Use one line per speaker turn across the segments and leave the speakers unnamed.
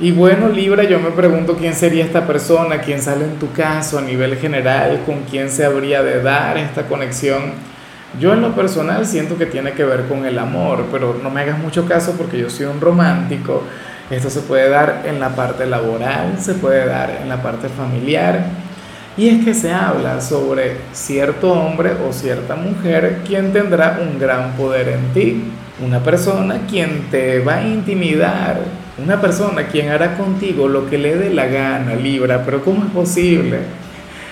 Y bueno, Libra, yo me pregunto quién sería esta persona, quién sale en tu caso a nivel general, con quién se habría de dar esta conexión. Yo en lo personal siento que tiene que ver con el amor, pero no me hagas mucho caso porque yo soy un romántico. Esto se puede dar en la parte laboral, se puede dar en la parte familiar. Y es que se habla sobre cierto hombre o cierta mujer quien tendrá un gran poder en ti. Una persona quien te va a intimidar, una persona quien hará contigo lo que le dé la gana, Libra, pero ¿cómo es posible?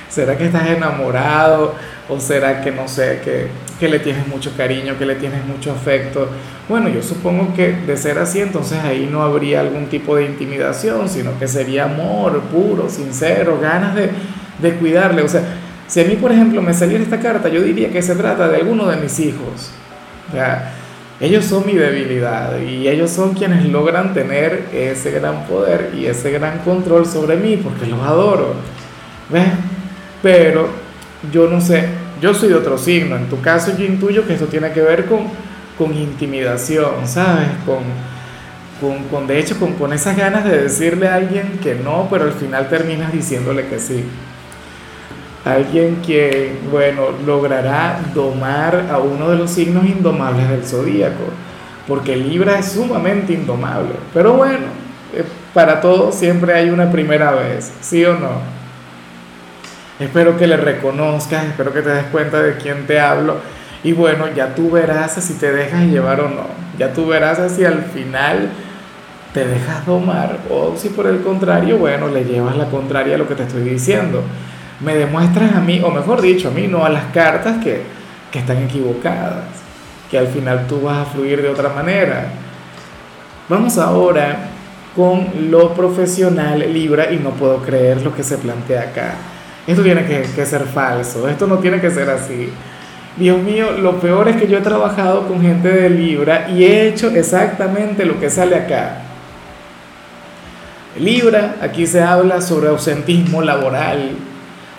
¿Será que estás enamorado? ¿O será que no sé, que, que le tienes mucho cariño, que le tienes mucho afecto? Bueno, yo supongo que de ser así, entonces ahí no habría algún tipo de intimidación, sino que sería amor puro, sincero, ganas de, de cuidarle. O sea, si a mí, por ejemplo, me saliera esta carta, yo diría que se trata de alguno de mis hijos. O sea, ellos son mi debilidad y ellos son quienes logran tener ese gran poder y ese gran control sobre mí porque los adoro. ¿Ves? Pero yo no sé, yo soy de otro signo. En tu caso yo intuyo que esto tiene que ver con, con intimidación, ¿sabes? Con, con, con de hecho, con, con esas ganas de decirle a alguien que no, pero al final terminas diciéndole que sí alguien que, bueno, logrará domar a uno de los signos indomables del zodíaco, porque Libra es sumamente indomable. Pero bueno, eh, para todo siempre hay una primera vez, ¿sí o no? Espero que le reconozcas, espero que te des cuenta de quién te hablo. Y bueno, ya tú verás si te dejas llevar o no. Ya tú verás si al final te dejas domar o si por el contrario, bueno, le llevas la contraria a lo que te estoy diciendo me demuestras a mí, o mejor dicho, a mí, no a las cartas que, que están equivocadas, que al final tú vas a fluir de otra manera. Vamos ahora con lo profesional Libra y no puedo creer lo que se plantea acá. Esto tiene que, que, ser falso, esto no tiene que ser así. Dios mío, lo peor es que yo he trabajado con gente de Libra y he hecho exactamente lo que sale acá. Libra, aquí se habla sobre ausentismo laboral,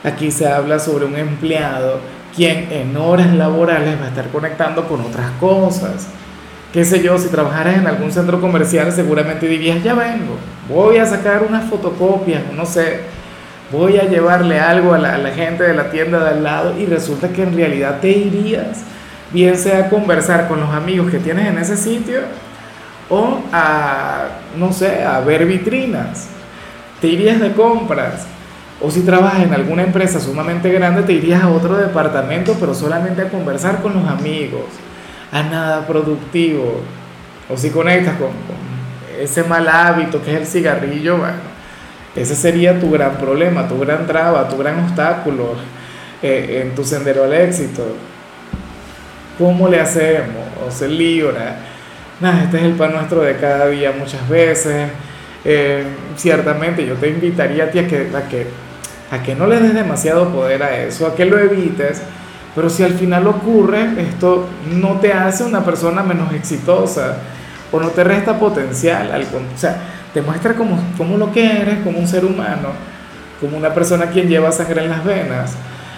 Aquí se habla sobre un empleado quien en horas laborales va a estar conectando con otras cosas. Qué sé yo, si trabajaras en algún centro comercial seguramente dirías, ya vengo, voy a sacar unas fotocopias, no sé, voy a llevarle algo a la, a la gente de la tienda de al lado y resulta que en realidad te irías, bien sea a conversar con los amigos que tienes en ese sitio o a, no sé, a ver vitrinas, te irías de compras o si trabajas en alguna empresa sumamente grande, te irías a otro departamento, pero solamente a conversar con los amigos, a nada productivo. O si conectas con, ese mal hábito que es el cigarrillo, bueno, ese sería tu gran problema, tu gran traba, tu gran obstáculo eh, en tu sendero al éxito. ¿Cómo le hacemos? ¿O se libra? Nada, este es el pan nuestro de cada día muchas veces. Eh, ciertamente yo te invitaría a ti a que, a que a que no le des demasiado poder a eso, a que lo evites, pero si al final ocurre, esto no te hace una persona menos exitosa o no te resta potencial, o sea, te muestra como, como lo que eres, como un ser humano, como una persona quien lleva sangre en las venas.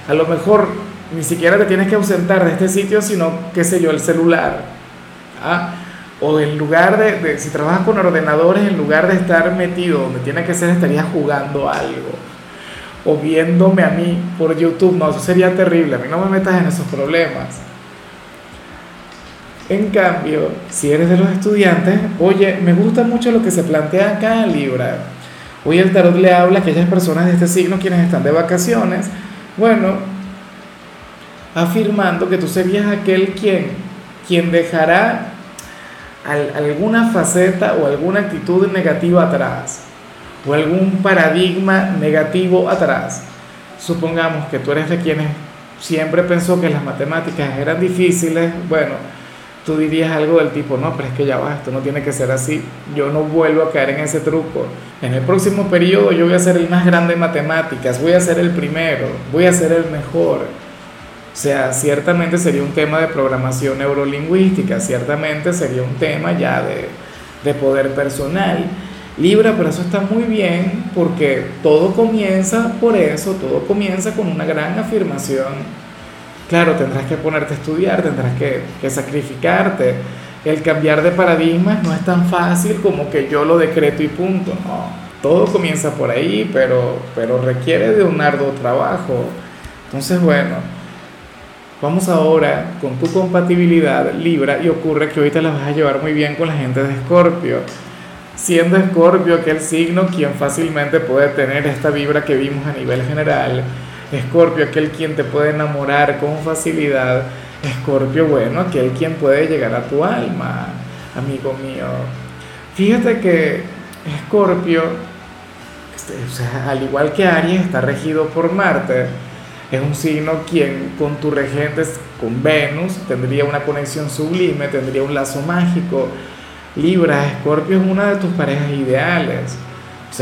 A lo mejor ni siquiera te tienes que ausentar de este sitio, sino, qué sé yo, el celular. ¿ah? O en lugar de, de, si trabajas con ordenadores, en lugar de estar metido donde tiene que ser, estarías jugando algo o viéndome a mí por YouTube. No, eso sería terrible. A mí no me metas en esos problemas. En cambio, si eres de los estudiantes, oye, me gusta mucho lo que se plantea acá en Libra. Hoy el tarot le habla a aquellas personas de este signo quienes están de vacaciones. Bueno, afirmando que tú serías aquel quien, quien dejará alguna faceta o alguna actitud negativa atrás o algún paradigma negativo atrás. Supongamos que tú eres de quienes siempre pensó que las matemáticas eran difíciles, bueno, tú dirías algo del tipo, no, pero es que ya va, esto no tiene que ser así, yo no vuelvo a caer en ese truco. En el próximo periodo yo voy a ser el más grande en matemáticas, voy a ser el primero, voy a ser el mejor. O sea, ciertamente sería un tema de programación neurolingüística, ciertamente sería un tema ya de, de poder personal. Libra, pero eso está muy bien porque todo comienza por eso, todo comienza con una gran afirmación Claro, tendrás que ponerte a estudiar, tendrás que, sacrificarte. El cambiar de paradigmas no es tan fácil como que yo lo decreto y punto, no. Todo comienza por ahí, pero, pero requiere de un arduo trabajo. Entonces, bueno, vamos ahora con tu compatibilidad Libra y ocurre que te la vas a llevar muy bien con la gente de Escorpio. Siendo Escorpio aquel signo quien fácilmente puede tener esta vibra que vimos a nivel general, Escorpio, aquel quien te puede enamorar con facilidad. Escorpio, bueno, aquel quien puede llegar a tu alma, amigo mío. Fíjate que Escorpio, este, al igual que Aries, está regido por Marte. Es un signo quien con tu regente, con Venus, tendría una conexión sublime, tendría un lazo mágico. Libra, Escorpio es una de tus parejas ideales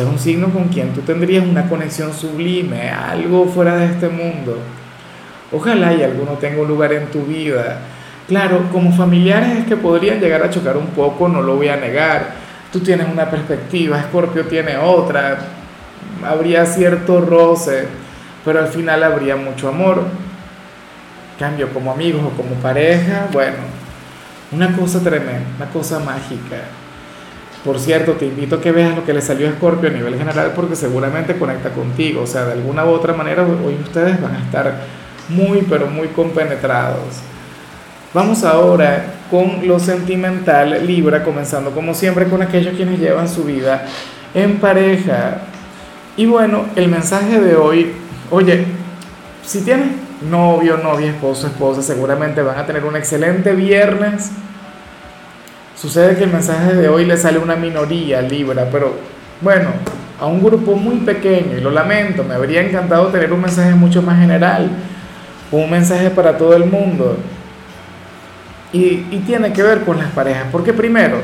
es un signo con quien tú tendrías una conexión sublime, algo fuera de este mundo. Ojalá y alguno tenga un lugar en tu vida. Claro, como familiares es que podrían llegar a chocar un poco, no lo voy a negar. Tú tienes una perspectiva, Scorpio tiene otra. Habría cierto roce, pero al final habría mucho amor. Cambio como amigos o como pareja, bueno, una cosa tremenda, una cosa mágica. Por cierto, te invito a que veas lo que le salió a Scorpio a nivel general porque seguramente conecta contigo. O sea, de alguna u otra manera hoy ustedes van a estar muy, pero muy compenetrados. Vamos ahora con lo sentimental Libra, comenzando como siempre con aquellos quienes llevan su vida en pareja. Y bueno, el mensaje de hoy, oye, si tienes novio, novia, esposo, esposa, seguramente van a tener un excelente viernes Sucede que el mensaje de hoy le sale una minoría Libra, pero bueno, a un grupo muy pequeño, y lo lamento, me habría encantado tener un mensaje mucho más general, un mensaje para todo el mundo. Y, tiene que ver con las parejas, porque primero,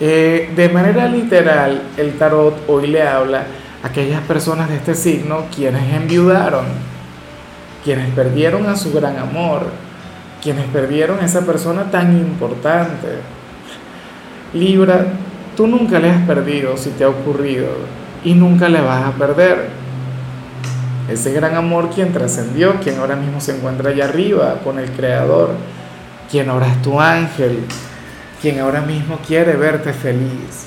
eh, de manera literal, el tarot hoy le habla a aquellas personas de este signo quienes enviudaron, quienes perdieron a su gran amor, quienes perdieron a esa persona tan importante. Libra, tú nunca le has perdido si te ha ocurrido y nunca le vas a perder. Ese gran amor quien trascendió, quien ahora mismo se encuentra allá arriba con el Creador, quien ahora es tu ángel, quien ahora mismo quiere verte feliz,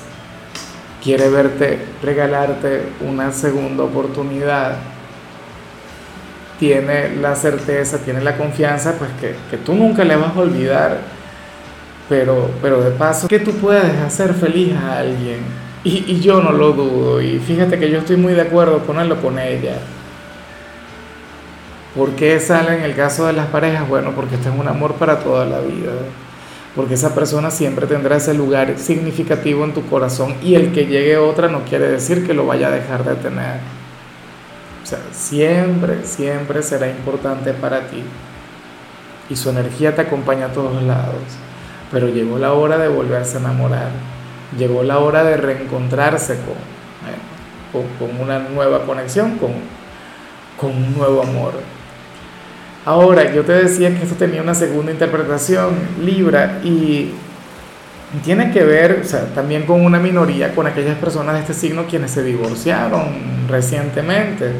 quiere verte regalarte una segunda oportunidad tiene la certeza, tiene la confianza, pues que, que, tú nunca le vas a olvidar, pero, pero de paso, que tú puedes hacer feliz a alguien. Y, y yo no lo dudo, y fíjate que yo estoy muy de acuerdo ponerlo con ella. ¿Por qué sale en el caso de las parejas? Bueno, porque este es un amor para toda la vida. Porque esa persona siempre tendrá ese lugar significativo en tu corazón y el que llegue otra no quiere decir que lo vaya a dejar de tener. Siempre, siempre será importante para ti. Y su energía te acompaña a todos lados. Pero llegó la hora de volverse a enamorar. Llegó la hora de reencontrarse con, con, una nueva conexión, con, con un nuevo amor. Ahora, yo te decía que esto tenía una segunda interpretación, Libra, y tiene que ver también con una minoría, con aquellas personas de este signo quienes se divorciaron recientemente,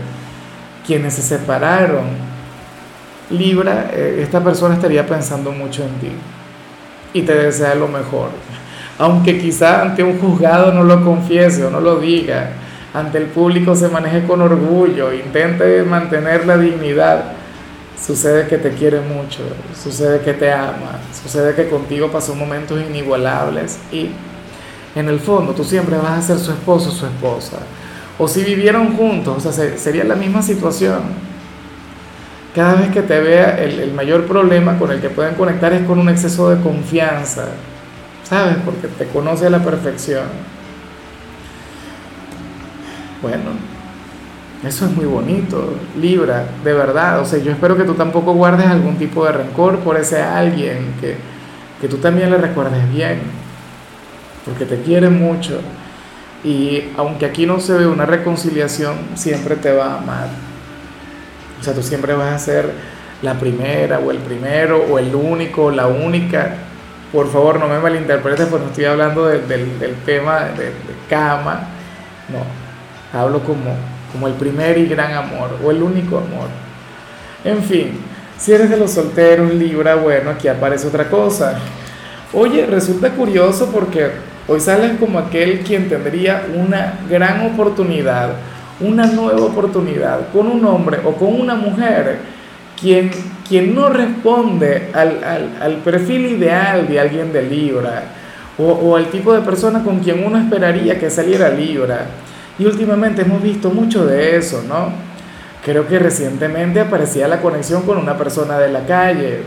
quienes se separaron. Libra, eh, esta persona estaría pensando mucho en ti y te desea lo mejor. Aunque quizá ante un juzgado no lo confiese o no lo diga, ante el público se maneje con orgullo, intente mantener la dignidad Sucede que te quiere mucho, sucede que te ama, sucede que contigo pasó momentos inigualables y en el fondo tú siempre vas a ser su esposo o su esposa. O si vivieron juntos, o sea, sería la misma situación. Cada vez que te vea, el, mayor problema con el que pueden conectar es con un exceso de confianza, ¿sabes? Porque te conoce a la perfección. Bueno, eso es muy bonito, Libra, de verdad. O sea, yo espero que tú tampoco guardes algún tipo de rencor por ese alguien que, que tú también le recuerdes bien, porque te quiere mucho. Y aunque aquí no se ve una reconciliación, siempre te va a amar. O sea, tú siempre vas a ser la primera o el primero o el único o la única. Por favor, no me malinterpretes porque no estoy hablando del tema de, de, cama. No, hablo como, como el primer y gran amor o el único amor. En fin, si eres de los solteros, Libra, bueno, aquí aparece otra cosa. Oye, resulta curioso porque hoy sales como aquel quien tendría una gran oportunidad, una nueva oportunidad con un hombre o con una mujer quien, quien no responde al, al, al perfil ideal de alguien de Libra o, o al tipo de persona con quien uno esperaría que saliera Libra. Y últimamente hemos visto mucho de eso, ¿no? Creo que recientemente aparecía la conexión con una persona de la calle,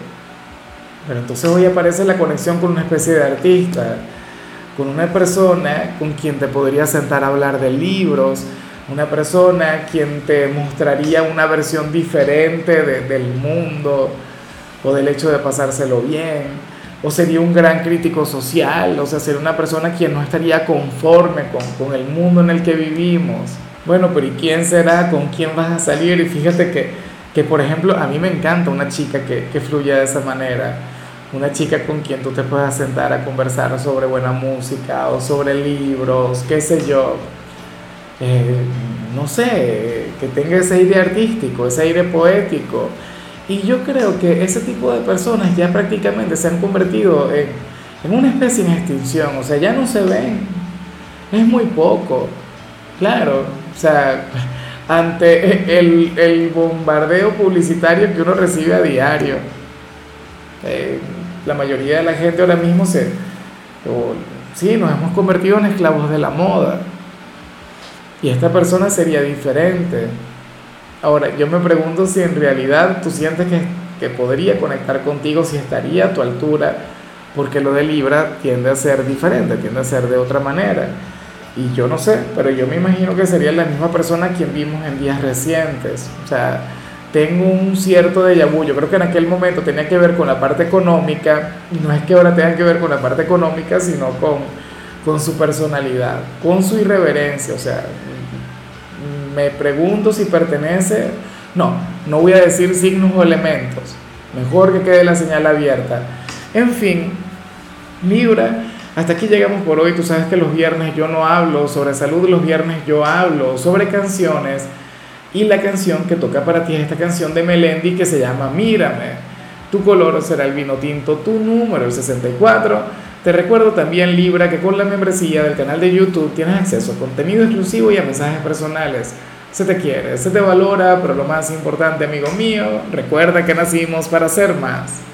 pero entonces hoy aparece la conexión con una especie de artista, con una persona con quien te podría sentar a hablar de libros, una persona quien te mostraría una versión diferente de, del mundo o del hecho de pasárselo bien, o sería un gran crítico social, o sea, sería una persona quien no estaría conforme con, con el mundo en el que vivimos. Bueno, pero ¿y quién será? ¿Con quién vas a salir? Y fíjate que, que por ejemplo, a mí me encanta una chica que, que fluya de esa manera. Una chica con quien tú te puedas sentar a conversar sobre buena música o sobre libros, qué sé yo. Eh, no sé, que tenga ese aire artístico, ese aire poético. Y yo creo que ese tipo de personas ya prácticamente se han convertido en, una especie en extinción. O sea, ya no se ven. Es muy poco. Claro, o sea, ante el, el bombardeo publicitario que uno recibe a diario, eh, la mayoría de la gente ahora mismo se, o, sí, nos hemos convertido en esclavos de la moda. Y esta persona sería diferente. Ahora, yo me pregunto si en realidad tú sientes que, que podría conectar contigo, si estaría a tu altura, porque lo de Libra tiende a ser diferente, tiende a ser de otra manera. Y yo no sé, pero yo me imagino que sería la misma persona quien vimos en días recientes. O sea, tengo un cierto déjà vu. Yo creo que en aquel momento tenía que ver con la parte económica, y no es que ahora tenga que ver con la parte económica, sino con, con su personalidad, con su irreverencia. O sea, me pregunto si pertenece. No, no voy a decir signos o elementos. Mejor que quede la señal abierta. En fin, Libra hasta aquí llegamos por hoy. Tú sabes que los viernes yo no hablo sobre salud, los viernes yo hablo sobre canciones. Y la canción que toca para ti es esta canción de Melendi que se llama Mírame. Tu color será el vino tinto, tu número el 64. Te recuerdo también, Libra, que con la membresía del canal de YouTube tienes acceso a contenido exclusivo y a mensajes personales. Se te quiere, se te valora, pero lo más importante, amigo mío, recuerda que nacimos para ser más.